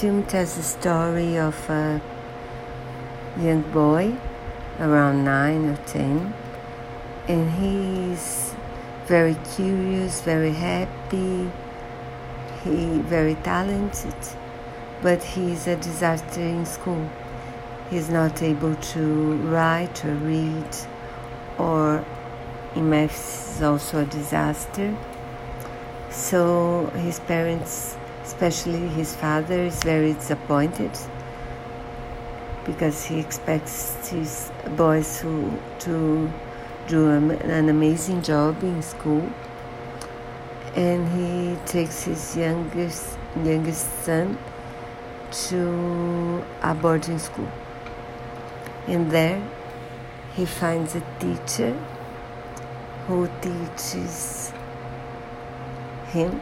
film tells the story of a young boy around 9 or 10 and he's very curious very happy he very talented but he's a disaster in school. He's not able to write or read or in math is also a disaster. So his parents especially his father is very disappointed because he expects his boys to, to do an amazing job in school. And he takes his youngest youngest son to a boarding school. And there he finds a teacher who teaches him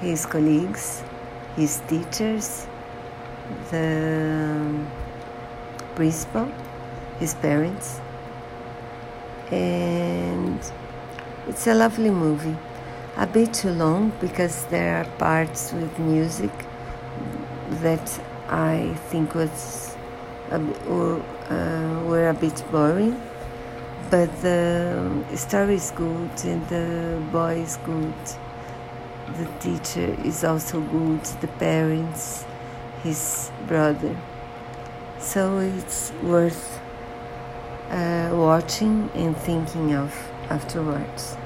his colleagues, his teachers, the principal, his parents, and it's a lovely movie. A bit too long because there are parts with music that I think was a, uh, were a bit boring, but the story is good and the boy is good the teacher is also good, the parents, his brother. So it's worth uh, watching and thinking of afterwards.